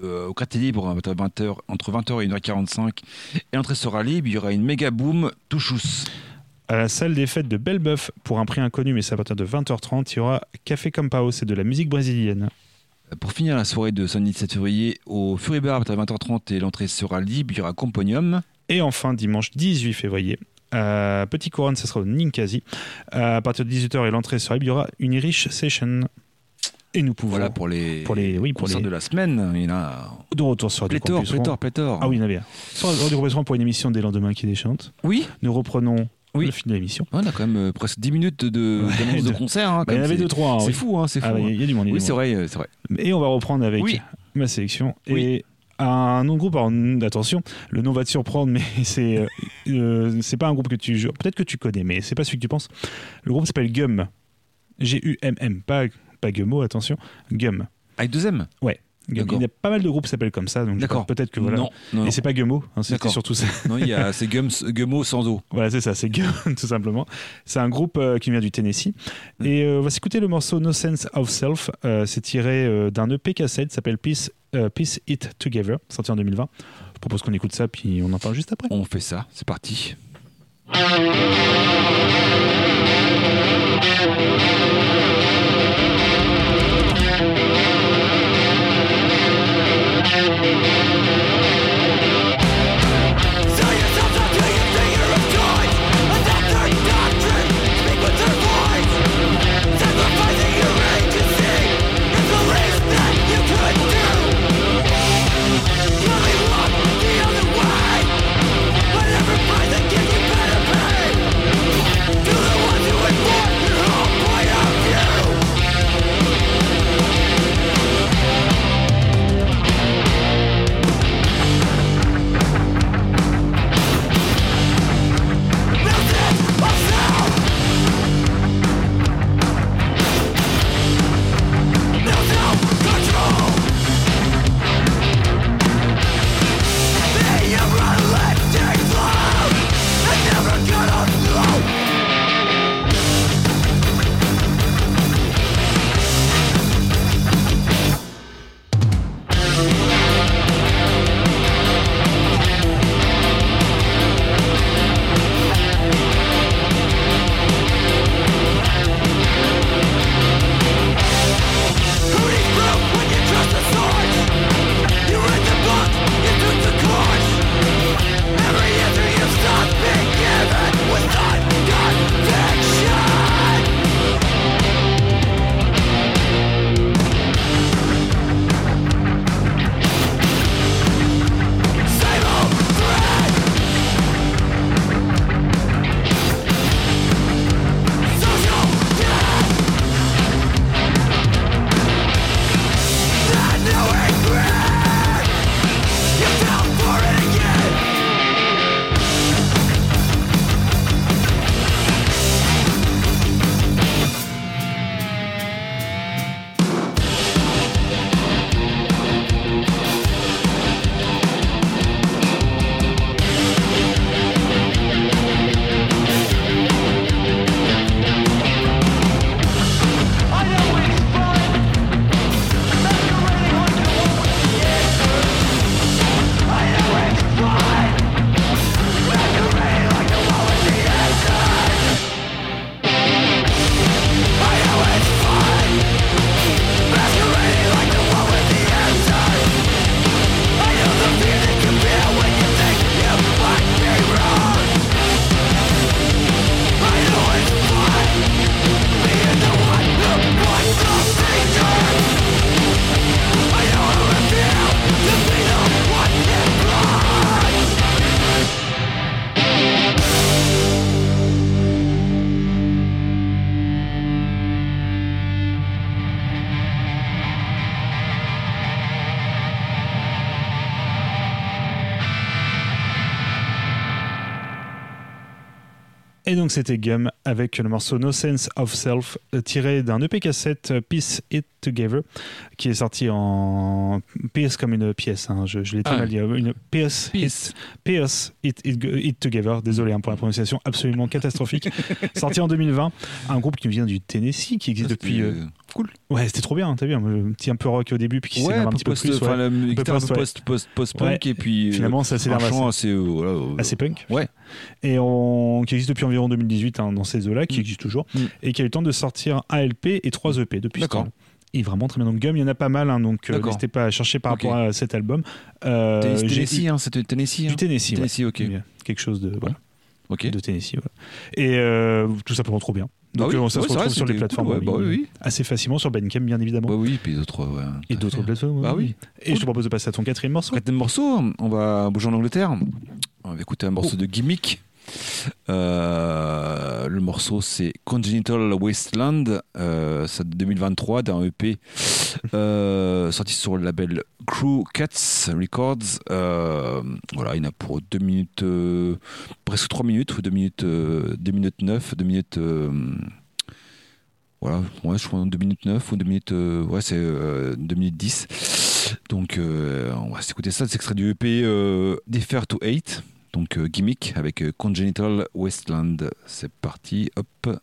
euh, au quartier libre, de 20h, entre 20h et 1h45, et l'entrée sera libre, il y aura une méga boom touchous. À la salle des fêtes de Belbeuf, pour un prix inconnu, mais c'est à partir de 20h30, il y aura Café Campao, c'est de la musique brésilienne. Pour finir la soirée de samedi 17 février, au Fury Bar à partir de 20h30 et l'entrée sera libre, il y aura Componium. Et enfin, dimanche 18 février, à Petit Couronne, ce sera au Ninkasi. À partir de 18h et l'entrée sera libre, il y aura une Irish Session. Et nous pouvons, Voilà pour les, Pour les- oui, pour les- de la semaine. Il y en a de retour sur Radio pléthore, pléthore, pléthore. Ah oui, il y en avait un. Sur Radio pour une émission des lendemains qui déchante. Oui, Nous reprenons Oui. le fil de l'émission. on a quand même euh, presque 10 minutes de, Ouais, de concert. hein, Bah, il y en avait même, deux, trois. hein, c'est oui. c'est fou, hein, c'est fou. Ah, hein. oui, il y a du monde. a Oui, c'est vrai, euh, c'est vrai. Et on va reprendre avec Oui. ma sélection. Et un autre groupe, alors attention, le nom va te surprendre, mais c'est euh, euh, c'est pas un groupe que tu. Peut-être que tu connais, mais c'est pas celui que tu penses. Le groupe s'appelle Gum. G-U-M-M. Pas, pas Gummo, attention. Gum. Avec deux M Gum. D'accord. Il y a pas mal de groupes qui s'appellent comme ça, donc D'accord. peut-être que voilà. Non, non, Et c'est pas Gummo, hein, c'était D'accord. surtout ça. Non, il y a c'est Gummo sans eau. Voilà, c'est ça, c'est Gum, tout simplement. C'est un groupe euh, qui vient du Tennessee. Mm. Et euh, on va s'écouter le morceau No Sense of Self. Euh, c'est tiré euh, d'un EP cassette, s'appelle Peace, euh, Peace It Together, sorti en 2020. Je propose qu'on écoute ça, puis on en parle juste après. On fait ça, c'est parti. donc c'était Gum avec le morceau No Sense of Self euh, tiré d'un EP cassette euh, Piece It Together qui est sorti en pièce comme une pièce, hein, je, je l'ai très Ah. mal dit, une pièce, Piece. Piece It, It- It Together, désolé hein, pour la prononciation absolument catastrophique, sorti en 2020, un groupe qui vient du Tennessee qui existe depuis... euh, cool. Ouais c'était trop bien, t'as vu, un petit un peu rock au début puis qui s'énerve un un petit peu post, plus. enfin, ouais. la guitare un post, post, post, post-punk Ouais. et puis. euh, Finalement ça s'énerve assez. assez. euh, euh, assez punk. Ouais. Et on, qui existe depuis environ 2018 hein, dans ces eaux-là, qui Mm. existe toujours, Mm. et qui a eu le temps de sortir un LP et trois EP depuis D'accord. Et vraiment très bien. Donc Gum, il y en a pas mal, hein, donc n'hésitez pas à chercher par rapport à cet album. Euh, Tennessee, hein, c'était Tennessee. du hein. Tennessee. Tennessee, ok. Quelque chose de, voilà, De Tennessee. voilà. Et euh, tout simplement trop bien. Bah Donc oui, ça ouais, se vrai, retrouve sur les plateformes cool, en ouais, bah ligne, oui, oui. assez facilement sur Bandcamp, bien évidemment. Bah oui, puis d'autres. ouais, et d'autres plateformes. Bah oui. Et je te propose de passer à ton quatrième morceau. Quatrième morceau, on va bouger en Angleterre. On va écouter un morceau de Gimmick. Euh, le morceau c'est Congenital Wasteland, euh, de 2023 d'un EP euh, sorti sur le label Crew Cats Records. Euh, il y en a pour 2 minutes, presque 3 minutes, ou 2 minutes, euh, 2 minutes 9, 2 minutes. voilà, je crois 2 minutes 9 ou 2 minutes, euh, ouais, c'est euh, 2 minutes 10. Donc, on va s'écouter ça, c'est extrait du EP Defer to Hate, donc euh, Gimmick avec euh, Congenital Wasteland. C'est parti, hop.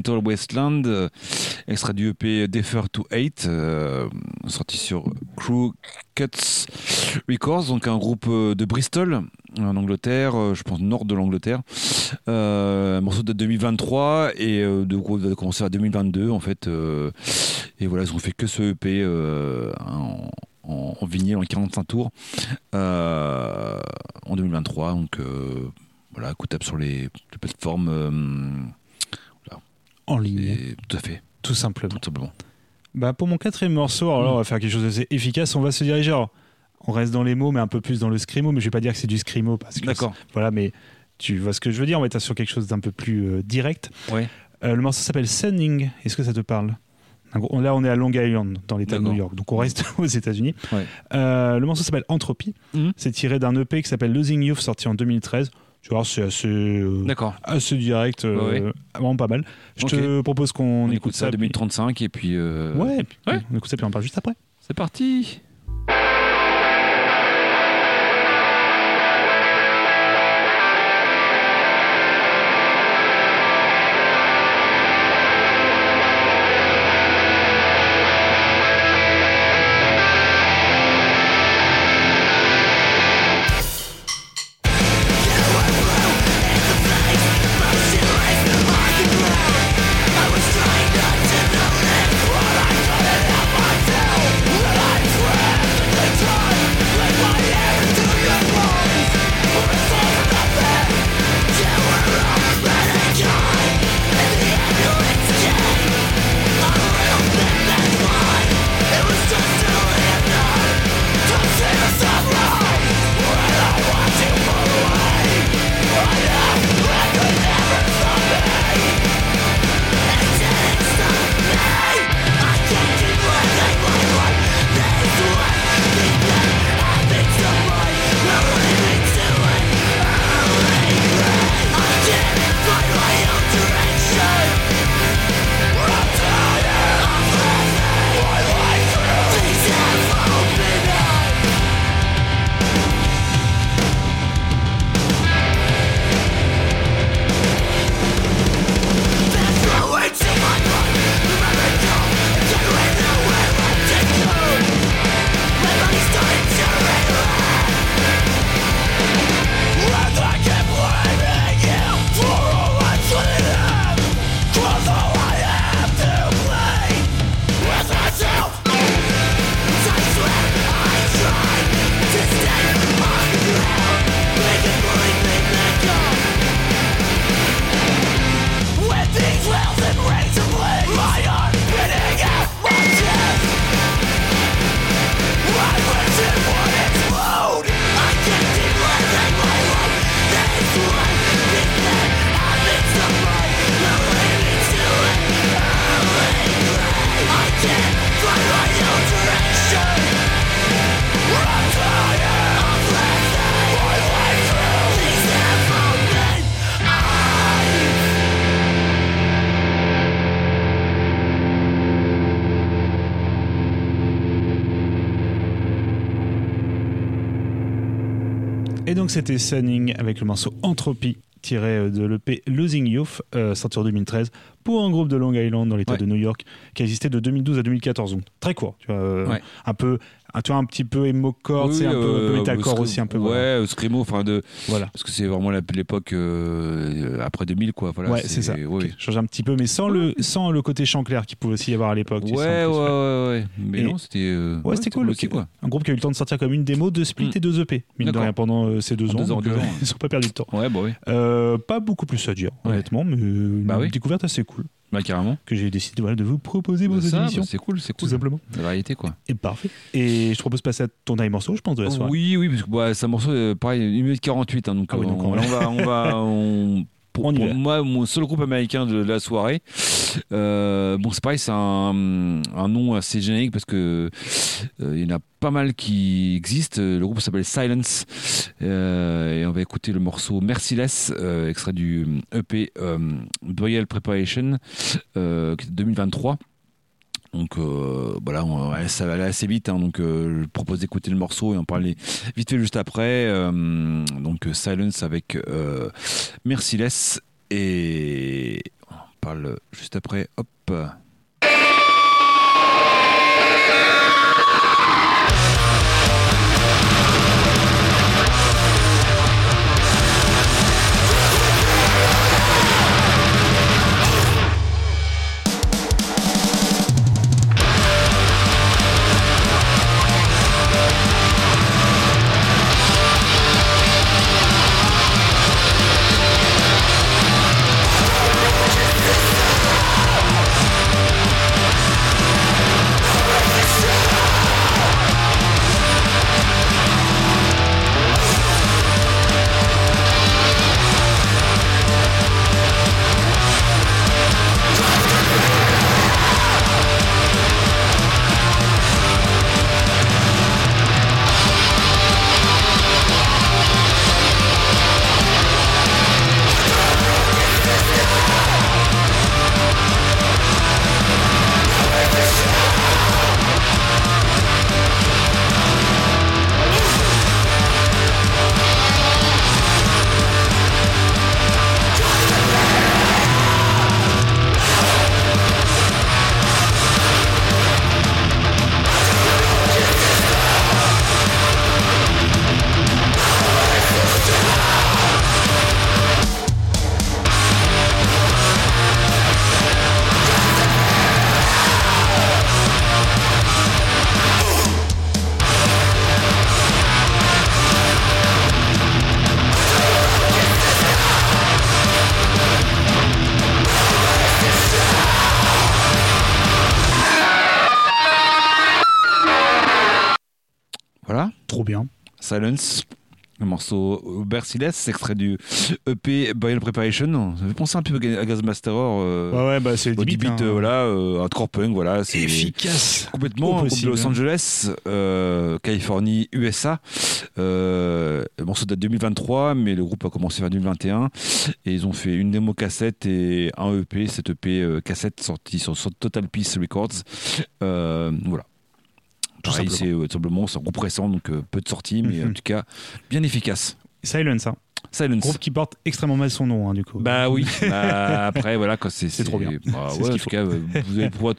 Congenital Wasteland, euh, extrait du EP Defer to Hate, euh, sorti sur Crew Cuts Records, donc un groupe euh, de Bristol, en Angleterre, je pense nord de l'Angleterre. Morceau de 2023 et euh, de groupe de commencer à 2022 en fait. et voilà, ils ont fait que ce EP en, en, en vinyle en 45 tours en 2023. Donc euh, voilà, écoutable sur les plateformes. En ligne, et- tout à fait, tout simplement. tout simplement. Bah pour mon quatrième morceau, alors là, on va faire quelque chose d'assez efficace. On va se diriger. alors, on reste dans les mots, mais un peu plus dans le scrimo. Mais je vais pas dire que c'est du scrimo parce que D'accord. Voilà, mais tu vois ce que je veux dire. On va être sur quelque chose d'un peu plus euh, direct. Ouais. Euh, le morceau s'appelle Sunning. Est-ce que ça te parle? Là, on est à Long Island, dans l'État de. New York. Donc, on reste aux États-Unis. Ouais. Euh, le morceau s'appelle Entropie. Mhm. C'est tiré d'un EP qui s'appelle Losing Youth, sorti en 2013. Tu vois, c'est assez, euh, D'accord. assez direct, euh, Ouais, ouais. vraiment pas mal. Je te propose qu'on On, écoute ça à puis- 2035 et puis. euh, Ouais, puis on écoute ça puis on en parle juste après. C'est parti. C'était Sunning avec le morceau Entropie tiré euh, de l'EP Losing Youth, euh, sorti en 2013, pour un groupe de Long Island dans l'État Ouais. de New York, qui a existé de 2012 à 2014, donc très court, tu vois, euh, Ouais. un peu, un, tu vois, un petit peu emo-core, c'est un, peu- un peu euh, aussi, un peu. Ouais, voilà. screamo, enfin de. Voilà. Parce que c'est vraiment l'époque euh, après 2000, quoi. Voilà, ouais, c'est ça. ouais, Ok, Change un petit peu, mais sans le, sans le côté chant clair qu'il pouvait aussi y avoir à l'époque. Ouais, ouais, ouais, ouais. Mais Et- non, c'était. euh, Ouais, c'était cool quoi. Un groupe qui a eu le temps de sortir comme une démo, deux splits Mm. et deux EP, mine de rien, pendant ces deux En ans. deux ans, donc, deux ans, ouais. Ils sont pas perdus de temps. Ouais, bah oui. Pas beaucoup plus à dire, honnêtement, mais une Bah oui. découverte assez cool Bah, carrément. que j'ai décidé voilà, de vous proposer pour Bah, cette ça, émission. bah, c'est cool, c'est tout cool. simplement. La variété, quoi. Et parfait. Et je te propose de passer à ton dernier morceau, je pense, de la soirée. Oui, oui, parce que bah, c'est un morceau, euh, pareil, 1 minute 48. hein, donc, Ah oui, euh, donc on, on- là, on va. On va on- pour, moi, mon seul groupe américain de la soirée. Euh, bon, c'est pareil, c'est un, un nom assez générique parce que euh, il y en a pas mal qui existent. Le groupe s'appelle Silence Euh, et on va écouter le morceau Merciless, extrait du EP euh, Burial Preparation, euh, qui est de 2023. Donc euh, voilà, ça va aller assez vite. hein, donc euh, je propose d'écouter le morceau et en parler vite fait juste après. Euh, donc Silence avec Merciless Et on parle juste après. Hop. Silence. Le morceau Merciless, extrait du EP Burial Preparation. Ça fait penser un peu à Gazmasterer. Euh, Ouais, ouais, bah c'est limite, Beat, hein. euh, voilà, euh, hardcore punk, voilà. C'est efficace. complètement de. Los Angeles, euh, Californie, USA. Euh, le morceau date de 2023, mais le groupe a commencé vers 2021. Et ils ont fait une démo cassette et un EP, cet EP euh, cassette sorti sur, sur Total Peace Records. Voilà. Tout Pareil, c'est simplement. euh, tout simplement c'est un groupe récent, donc euh, peu de sorties, mais Mhm. en tout cas bien efficace. Silence, hein. Silence. Groupe qui porte extrêmement mal son nom, hein, du coup. Bah oui. Bah, après voilà quand c'est C'est trop bien. bah, C'est ouais, en tout cas euh, vous allez pouvoir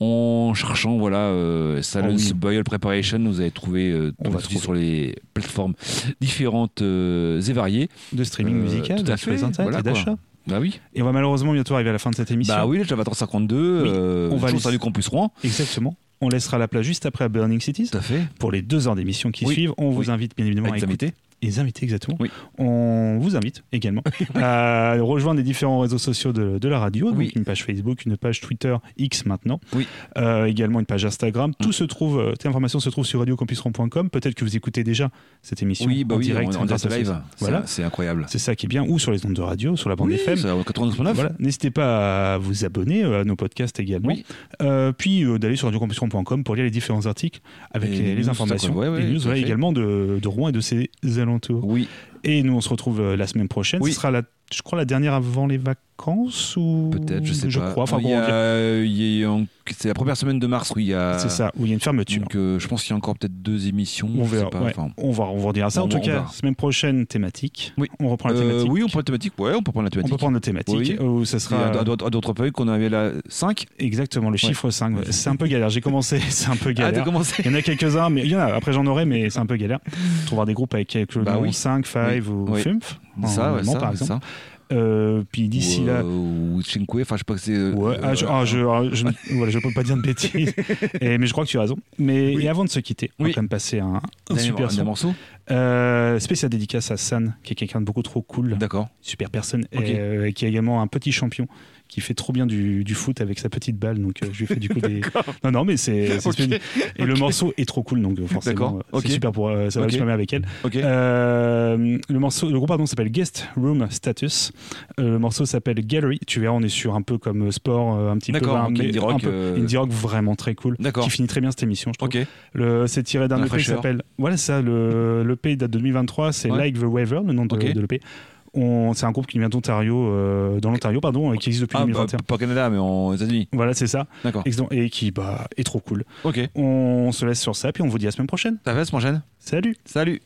en cherchant voilà euh, Silence Ah oui. Burial Preparation vous allez trouver euh, tout va sur les plateformes différentes euh, et variées. de streaming Euh, musical, tout à fait, voilà, et d'achat. Bah oui. Et on va malheureusement bientôt arriver à la fin de cette émission. Bah oui, le Java 352 Oui, euh, on va sur du Campus Rouen. Exactement. On laissera la place juste après à Burning Cities. Tout à fait. Pour les deux heures d'émission qui Oui. suivent, on vous invite bien évidemment à écouter. Les invités, exactement. Oui. On vous invite également à rejoindre les différents réseaux sociaux de, de la radio. Donc Oui. une page Facebook, une page Twitter, X maintenant. Oui. Euh, également une page Instagram. Tout Mm. se trouve, euh, toute l'information se trouve sur radiocampusron.com. Peut-être que vous écoutez déjà cette émission Oui, bah en direct. en, direct live. Voilà. C'est- incroyable. C'est ça qui est bien. Ou sur les ondes de radio, sur la bande FM. c'est à 99.9. Voilà. N'hésitez pas à vous abonner euh, à nos podcasts également. Euh, puis euh, d'aller sur radiocampusron.com pour lire les différents articles avec Et les, les les news, informations. Ouais, ouais, les news voilà, également de, de Rouen et de ses Oui. Et nous, on se retrouve euh, la semaine prochaine. Oui. Ce sera, la, je crois, la dernière avant les vacances ou Peut-être, je sais je pas. crois. Enfin, bon, on c'est la première semaine de mars où il y a. c'est ça, où il y a une fermeture. Donc, euh, je pense qu'il y a encore peut-être deux émissions. on verra. pas, ouais. enfin, on va, on va redire ça. On- en tout on cas, semaine prochaine, thématique. Oui. On reprend la euh, thématique. oui, on prend la thématique. Ouais, on peut prendre la On thématique. peut prendre la thématique. Oui. Où ça sera à, d'autres- pays qu'on avait là 5. exactement le chiffre 5. ouais. C'est un peu galère. J'ai commencé, c'est un peu Ah, galère. t'as commencé Il y en a quelques-uns, mais il y en a. Après, j'en aurai, mais c'est un peu galère. Trouver des groupes avec quelques Bah oui. 5, 5 Oui. ou Oui. FIMF. Ça, ouais, allemand, ça, par exemple. ça. Euh, puis d'ici là. euh, ou Cinque, enfin, je sais pas que c'est. euh, Ouais, ah, je, ah, je, ah, je, ne- voilà, je peux pas dire de bêtises, Et- mais je crois que tu as raison. Mais Oui. et avant de se quitter, on va quand même passer un, super son. morceau Euh, spécial dédicace à San, qui est quelqu'un de beaucoup trop cool, D'accord. super personne, et, euh, qui est également un petit champion qui fait trop bien du, du foot avec sa petite balle. Donc euh, je lui fais du coup des. Non, non, mais c'est. Et le morceau est trop cool, donc euh, forcément, euh, c'est super pour. ça va super bien avec elle. Le morceau, le groupe pardon s'appelle Guest Room Status. Le morceau s'appelle Gallery. Tu verras, on est sur un peu comme sport, un petit peu, D'accord, un- indie rock, peu- indie rock vraiment très cool. D'accord. Qui finit très bien cette émission, je trouve. Ok. Le, c'est tiré d'un EP qui s'appelle. Voilà ça. Le l'EP date de 2023. C'est. Like the Waver, le nom de l'EP. On- C'est un groupe qui vient d'Ontario, euh, dans l'Ontario, pardon, et qui existe depuis Ah, bah, 2021. pas au Canada, mais aux États-Unis. Voilà, c'est ça. D'accord. Et qui bah, est trop cool. Ok. On se laisse sur ça, puis on vous dit à la semaine prochaine. Ça va, ce prochaine? Salut Salut